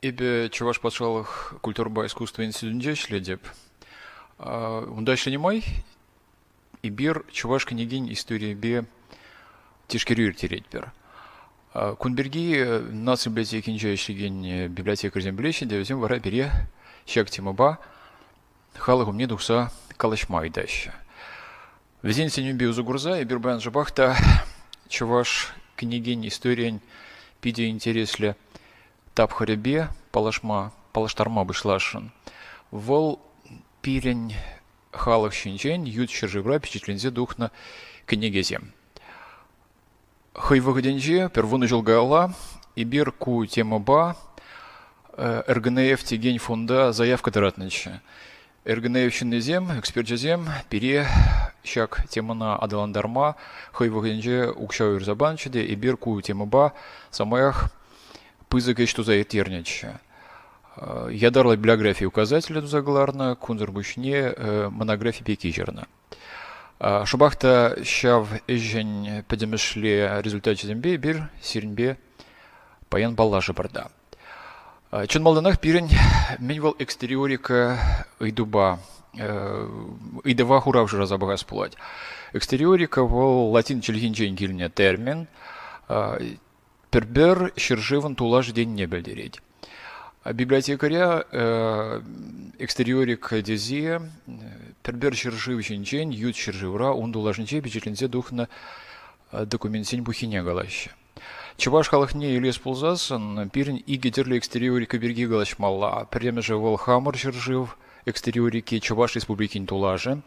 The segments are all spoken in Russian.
эбе чуваш патшалых культурба искусства институтунде ишледеп. Унда май и бир чуваш княгинь истории бе тишкерюр теретпер. Кунберги нас библиотеки инжа ишлеген библиотека земблещи, девзем вара бере щак тимаба халыгу мне духса калашмай даща. Везен сеню бе узугурза и бирбан жабахта чуваш княгинь история пиде интересле тапхаребе палашма палаштарма бышлашын. Вол пирень халық шинчен ют шыржыбра впечатлензе духна княгезе. Хыйвыгденже первуны жылгала и бир ку тема ба э, РГНФ теген фонда заявка таратнычы. РГНФ шиннезем, экспертжезем, пере шак темана адаландарма, хыйвыгденже укшау ирзабанчыде и бир ку тема ба самаях пызык что за етерниче. Э, Ядарлы библиографии указателя загларна, кунзыр бушне э, монографии пекижерна. Э, Шубахта шав эжень педемешле результате зембе бир сирнбе паян баллажы барда. Чын малданах пирен мен вол экстериорика ыйдуба, ыйдыва хурав жыра забагас пулать. Экстериорика вол латин чельгинчен килне термин, Пербер шыржывын тулаш день не білдереді. Библиотекаря э, экстериорик дезе пербер шыржыв жинчен ют шыржывра он тулашынче бичетлензе духна э, документсен бухине галаще. Чуваш халахне Ильяс Пулзасын пирин и гетерлі экстериорика берги галашмалла. Пірдеме же вол хамыр шыржыв экстериорики Чуваш республикин тулажы.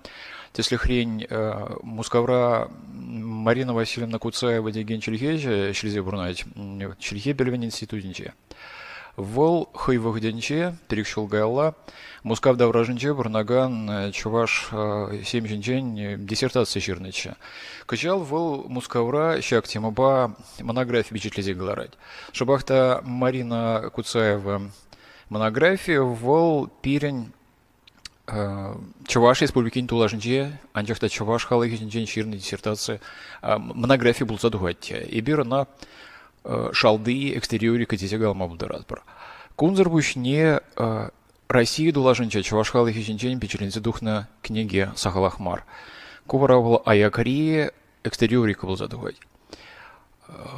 Тесли хрень э, мускавра Марина Васильевна Куцаева деген чилхеже шилзе бурнать чилхе бельвен институтинче. Вол хыйвыхденче перекшулгайла мускав давражынче бурнаган э, чуваш э, семжинчен диссертация ширныче. Кычал вол мускавра щак темаба монография бичетлезе галарать. Шабахта Марина Куцаева монография вол пирень Э, Чуваш республикин тулашынче, анчахта Чуваш халык жинчен ширный диссертация э, монография был задугать. И бир на э, шалды экстериори катесе галма булдырат бар. Кунзар не Россия дулашынча Чуваш халык жинчен печелензе духна книге Сахалахмар. Кувара аякари экстериорика был задугать.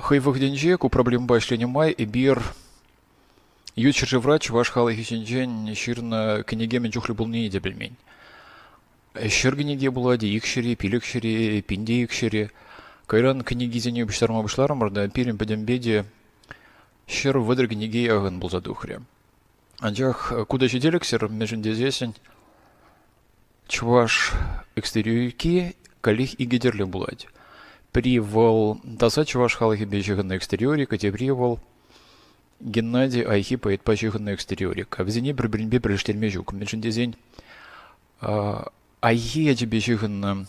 Хай выхденже ку проблем башлене май и бир Ючичи врач ваш халы хисенчен ширна кенегеме чухлы булни деп билмейн. Ширгенеге булады икшири, пилекшири, пинди икшири. Кайран кенегизене биштарма бишлармырда пирин педембеде шир выдыр кенеге ягын булза духре. Анчах куда жиделексер межінде зесен чуваш экстериорики калих и гедерле булады. Привал таса чуваш халахи бежеган на экстериоре, катебривал – Геннадий Айхипа етпачығынна экстериорик. Авзіне бір-бірінбе біріштелме жүк. Меншіндезен Айхи әжібешіғынна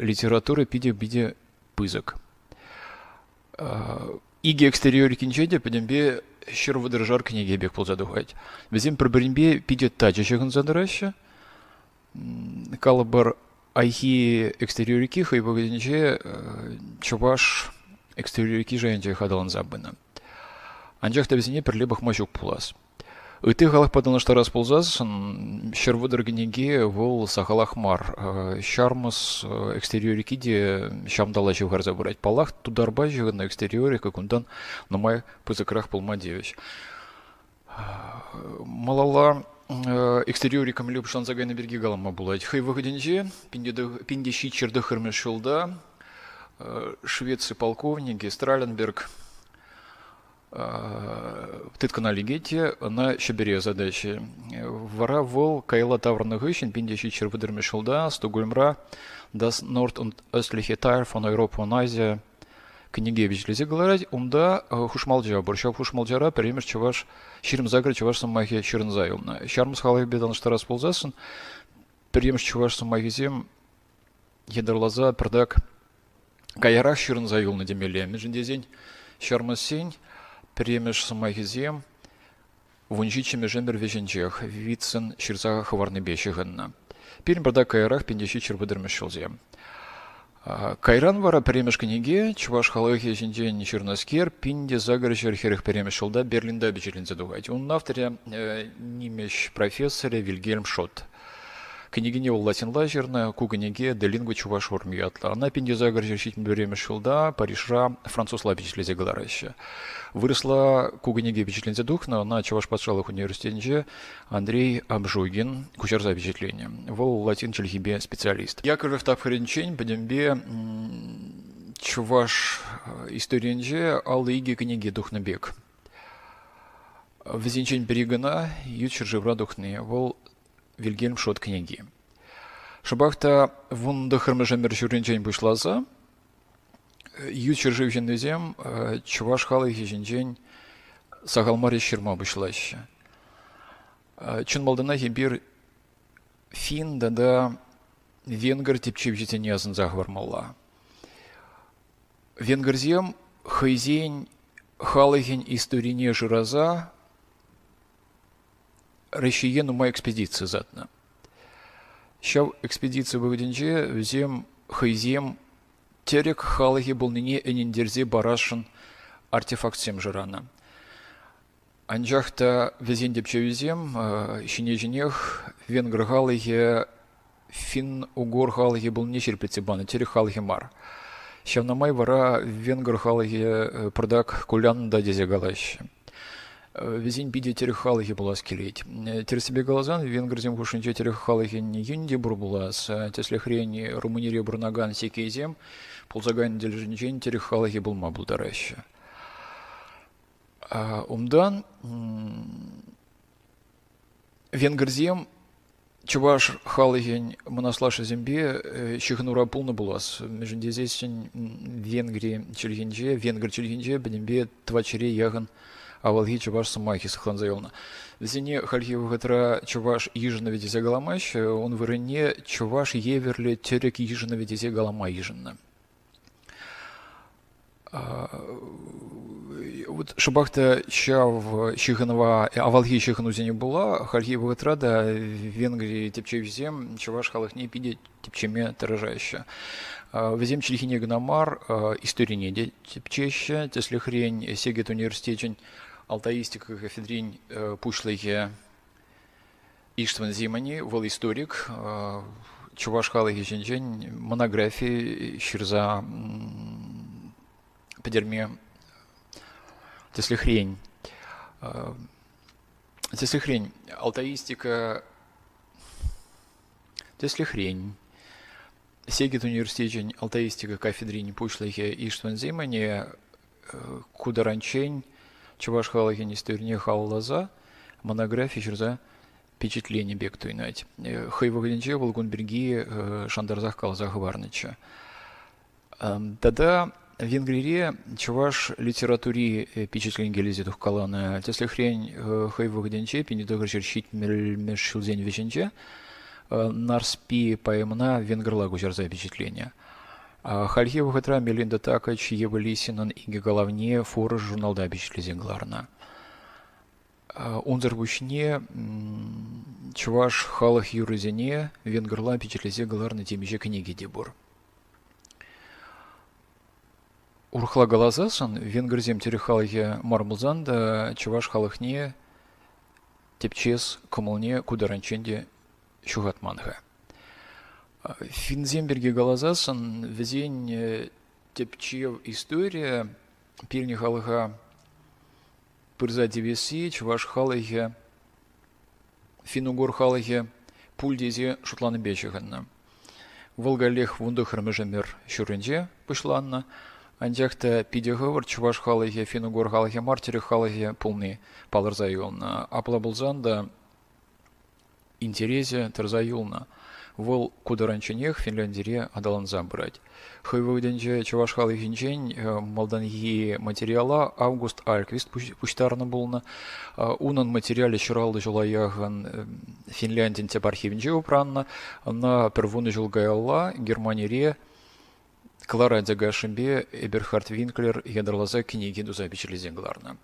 литература пиде-биде пызык. Иге экстериорикінше де пөдембе шыр выдыржар книге бек бұл задухайт. Бізем бір-бірінбе пиде тача задырашы. задраща, калабар айхи экстериорики хайбагаденче э, чуваш экстериорики жайынче хадалын забыны анчах тәбізіне бірлі бақмажук пулас. Үті ғалық паданыштар ас пулзасын, шырвыдыргінеге выл сағалақ мар. Э, Шармыз э, экстериорики де шамдала жевгарза бұрайт палақ, тударба жығына экстериорика күндан нұмай пызықырақ пылма девіш. Малала э, экстериорикам леп шанзагайны берге галама булать. Хай выходенже, пиндеши чердахырмешылда, швецы полковник Страленберг, тыткана лигете на шебере задачи. Вара вол кайла таврны гыщен пиндеши червыдырме шылда, Стокгольмра, das Nord- und östliche Teil von Europa und Asia книгевич лезе говорить, умда хушмалджа, борщав хушмалджара, перемеш чуваш, ширм загр чуваш самахи ширн зайомна. Шармс халай бедан что раз ползасын, перемеш чуваш самахи зем, едерлаза, пердак, каярах ширн зайомна демеле, межендезень, шармас Піріміж магізі вунжічімі жемір вежінжех, віцін шірзаға хаварны бешігінна. Пірім бада кайрах пендеші чірбідірмі шылзе. Кайран вара піреміш кніге, чуваш халығы жінден черноскер, пинде загар жерхеріх піреміш Берлинда бежелінзе дугать. Он авторе э, немеш профессоре Вильгельм Шотт. Книгине ол латин лазерна, кугниге делингу чуваш ормиятла. Она пинде загаржер щитин перемешелда, паришра француз лабичлезе галараща. Выросла кугниге впечатлензе духна, на чуваш патшалых университете Андрей Абжугин, кучер за впечатление. Вол латин чельхибе специалист. Яков Тавхаринчень, подембе чуваш э, историенже аллы иги книги духнабек. Везенчень перегана, ючер живра духны, вол Вильгельм Шот книги. Шабахта вунда хырмыжамер жүрінчен бұшлаза, ючер живжен өзем, чуваш халы хижінчен сағалмари шырма бұшлашы. Чын малдана хебір фин да венгер типчеп жетене азын захвармалла. Венгерзем хайзень халыхен историне жыраза речієнумої експедиції задна. в экспедиция бөгденже өзем хайзем терек халыхи булнине энендерзе барашын артефактсем жырана. Анжахта везен депчевизем, э, не жинех венгр халаги, фин угор халыхи не шерпетсе баны терек халаги мар. Шавнамай вара венгр халаги э, продак кулян да дезе галащи. Э, Везин биде терехалыхи булас келейт. Э, терсебе галазан венгрзем хушинче терехалыхи юнди бурбулас. Э, тесле хрень румынире бурнаган секейзем. Пулзаган дележинчен терехалыхи булма булдараща. Умдан венгерзем Чуваш халыгень мынаслаша зембе шихнура пулны булас. Межіндезесін Венгрия чілгенже, Венгр чілгенже, бінімбе твачере яғын авалги чуваш самахи сахланзайолна. Везене хальхи вгатра чуваш ижина ведезе галамаш, он вырене чуваш еверли терек ижина ведезе галама ижина. Вот шабахта ща в Щиханова, авалги Щихану не была, хальхи вгатра да Венгрии тепче взем, чуваш халахне пиде тепчеме таражаще. Везем чельхине гномар, история не тепчеще, тесли хрень сегет университечень, алтаистика кафедрин э, пушлыге Иштван Зимани, вол историк, э, чуваш халыге жинжен монографии ширза педерме тесли хрень. Э, тесли хрень. Алтаистика тесли хрень. Сегет университет алтаистика кафедрин пушлыге Иштван Зимани, кударанчень, Чуваш халаген история халлаза, монография жүрза впечатление бек туйнать. Э, Хайвагенче Волгунберги э, Шандарзах Калзах Варныча. Тогда в Венгрии чуваш литературе э, впечатление гелези тухкалана. Тесли хрень Хайвагенче пинидогр черчить мешшилзень веченче. Нарспи поэмна венгрлагу жерза впечатление. Хальхи вахатра Мелинда Такач, Ева Лисинан и Головне фора журналда бичлизенгларна. Унзар вучне чуваш халах юрызене венгерла печетлезе галарна темеже книги дебор. Урхла галазасан венгерзем терехалахе мармулзанда чуваш халахне тепчес комылне кударанченде шугатманха. Финземберге галазасын візен тепчев история пирни халыха пырза девеси чуваш халыхе финугор халыхе пульдезе шутланы бечігінна. Волгалех вунды хырмыжымер шүрінже пышланна, Андяхта пидеговор чуваш халыхе финугор халыхе мартері халыхе пулны палырза юлна. Апла булзанда интерезе тырза юлна вол кударанченех Финляндире адаланза брать. Хойвойденже чувашхалы хинчень э, малданги материала Август Альквист пуштарна булна. Э, унан материале чуралды жулаяган э, Финляндин теп архивинче упранна. На первуны жулгаялла Германире Клара Дягашимбе Эберхард Винклер ядарлаза книги дузабичили зенгларна.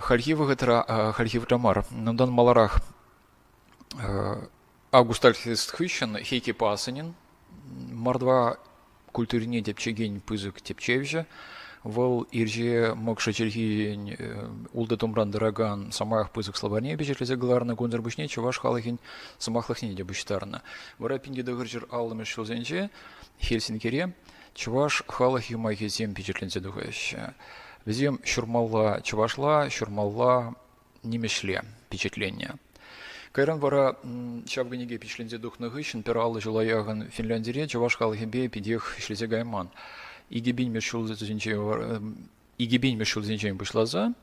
Хальхивы гатра хальхив тамар. Нандан маларах Август Альхист Хыщен, Хейки Пасанин, мардва культурине тепчеген пызык тепчевже, Вол ирже мокша челхи улда тумран дыраган самах пызык словарне бежерлезе галарна гонзар бушне чуваш халахин самахлахне де буштарна. Вара пинде дагыржыр аллымы шылзенже Хельсинкире чуваш халахи майхи зем бежерлензе дугащ. Везем шурмалла чувашла, шурмалла немешле впечатление. Кайран вара çавгынеге пичлленсе тухнăхы çын пер аллы жылаяхын Финляндире чăваш халхипе пидех шлезе гайман. Игибинме çулзенче игибинме çулзенчен пучласа,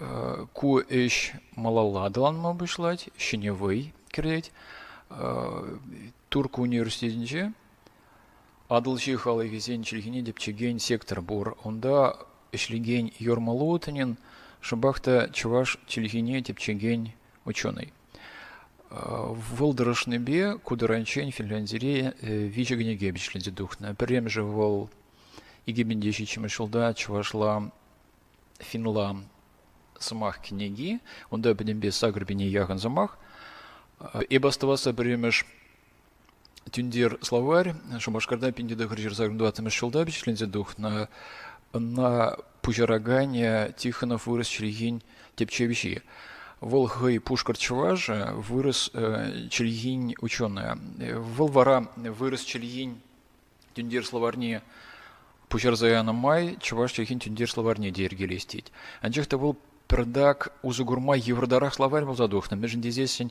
э, ку эш малалладыланма пучлать, çиневый кирет, э, Турк университетинче адылчи халыхисен чилхине деп чеген сектор бур. Онда эшлеген Йормалутынин шыбахта чуваш чилхине депчеген ученый вылдырышны бе кудыранчен финляндире вичегне гебичленде духна. Прем же вол игебенде шичиме шулда чувашла финла самах книги, онда бе сагрбине яган замах. Эбаставаса премеш тюндир словарь, шумашкарда пинди да хрижер загрндуатыме шулда бичленде духна на пужарагане Тихонов вырос черегинь тепчевичи. Волхы Пушкар-Чуважа вырос э, Чельгинь ученая. Волвара вырос Чельгинь Тюндир словарни Пучарзаяна Май, Чуваш Чельгинь Тюндир словарни Дергелестить. Анчехта был Пердак узугурма евродарах словарь был задухна. Между здесь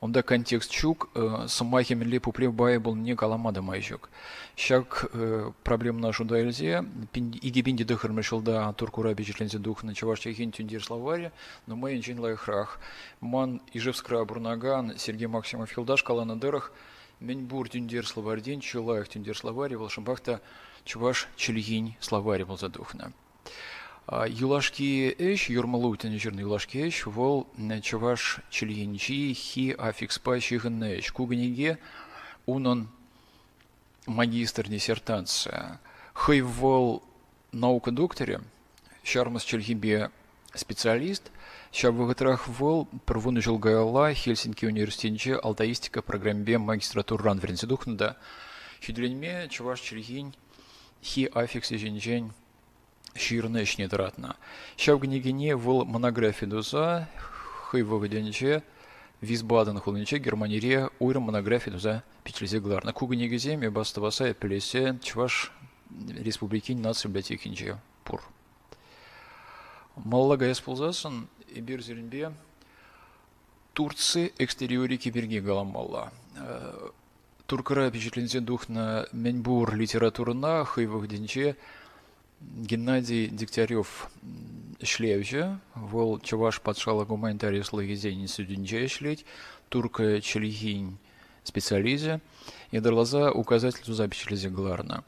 он да контекст чук э, самахи милли пуплев бай был не каламада майчук. Щак э, проблем нашу да эльзе. Иги бинди дыхар мешал да туркура бичетлензе дух на чаваш чехин тюндир словаре, но мы инчин лайхрах. Ман ижевскра бурнаган Сергей Максимов Хилдаш калана дырах. Мен бур тюндир словардин, чулаях тюндир словаре, волшамбахта чуваш чельгинь словаре был задухна. Юлашки эш, юрмалуйтен жирный юлашки эш, вол чаваш чильинчи хи афикс па чиханнэш. Куганиге унон магистр диссертация. Хэй вол наука докторе, шармас чельгибе специалист, Шаб вагатрах вол первуны жилгайла Хельсинки университетче алтаистика программе магистратур ран вернседухнда. Хидленме чаваш чельгинь хи афикс жинжень ширнеш недратна. Шавгнигине вол монографии дуза хыйвогденче Визбаден хулниче Германире уйрым монографии дуза петлезе гларна. Кугнигизе ме бастываса эпелесе чваш республики нации библиотекинче пур. Маллага эсползасын эбир зеринбе Турция экстериорики берги галамалла. Туркара впечатлензе дух на менбур литературна хыйвогденче Геннадий Дегтярев шлевже, вол чаваш подшала гуманитарий слогизень судинче шлеть, турка челихинь специализе, и дарлаза указатель запечелезе гларна.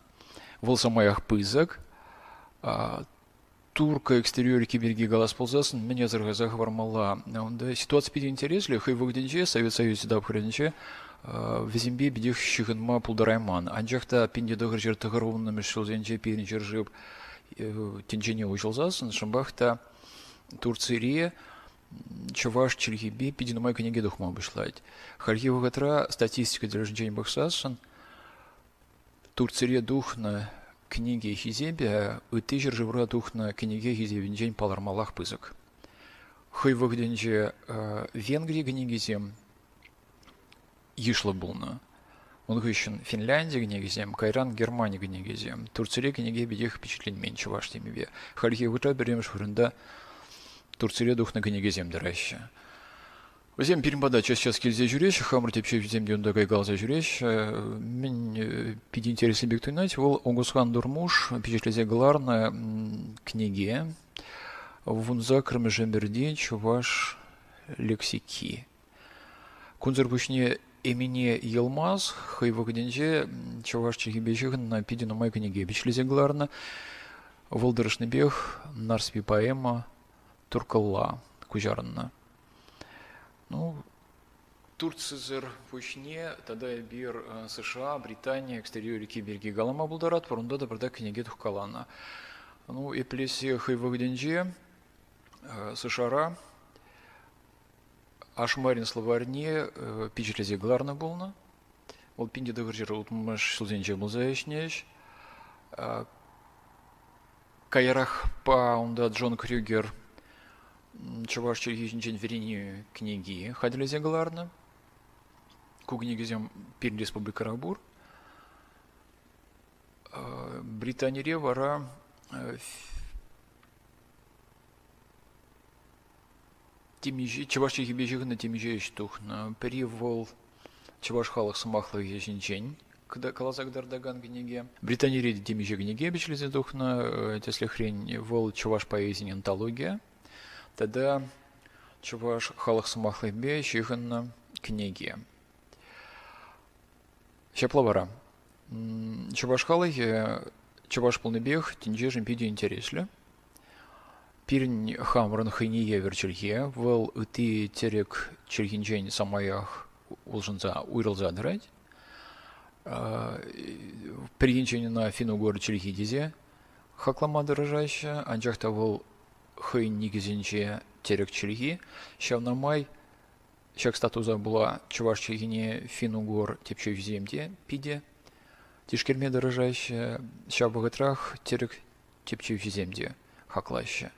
Вол самаях пызак, а, турка экстерьор киберги галас ползасын, меня заргазах вармала. Да, ситуация пиди интересли, хай выгденче, Совет Союз да обхренче, везембе бидих шихынма пулдарайман. Анжақта пинде дығыр жер тығыруынны мішіл зенче пейін жер жып, тенчене учылзасын шымбахта Турцирия чуваш чергиби пидинумай книги духма бышлать. Харьи вагатра статистика для ждень бахсасын Турцирия духна книги хизебе и ты жиржевра духна книги хизебе день палармалах пызык. Хой вагденже Венгрии книги зем Ишла булна. Он гыщен Финляндия гнегезем, Кайран Германия гнегезем. Турция гнеге бедех меньше ваш темиве. Хальхи выта берем шурында Турция дух на гнегезем дыраща. Өзем перембада час час келзе жүреш, хамыр тепше земде онда кайгалза жүреш. Мен пиди интересы бек туйнать, ол оңгусхан дурмуш, печетлезе гларна книге. Вунза кырмыжемберде чуваш лексики. Кунзыр бушне эмине елмаз хайвагденже чавашчы гибежигна пидину майкани гебич лизегларна волдырышныбех нарспи поэма туркалла кужарынна ну турцизер пучне тогда бир э, сша британия экстериорике берги галама булдарат бұрында да бірда кенеге тухкалана. Ну эплесе хайвагденже э, сшара Ашмарин словарне пичелезе гларна булна. ол пинде дығыр жер ұлтмыш сылзенже мұзайшнеш. Кайрах онда Джон Крюгер чуваш черегижинчен верени книги ходилезе галарны. Кугнигезем пир республика Рабур. Британия вара темиже чуваш черегибежих на темиже штухна. Перевол чуваш халах самахлах ежинчень когда калазак дардаган гнеге. Британия реди темиже гнеге бичлизе духна, если хрень вол чуваш поэзия антология. Тогда чуваш халах самахлыбе чиханна книги. Щепловара. Чуваш халахи, чуваш полный бег, тинже жемпиди интересли. Пирнь хамран хайние верчельге, вол ты терек черхинчень самаях улжынса уйрылза драть. Пригинчень на фину горы черхидизе, хаклама дорожаща, анчахта вол хый нигізінче терек чилги, май шак статуза була чуваш чилгине финугор тепче земде пиде, тишкерме дорожаще, ща боготрах терек тепче земде хаклаще.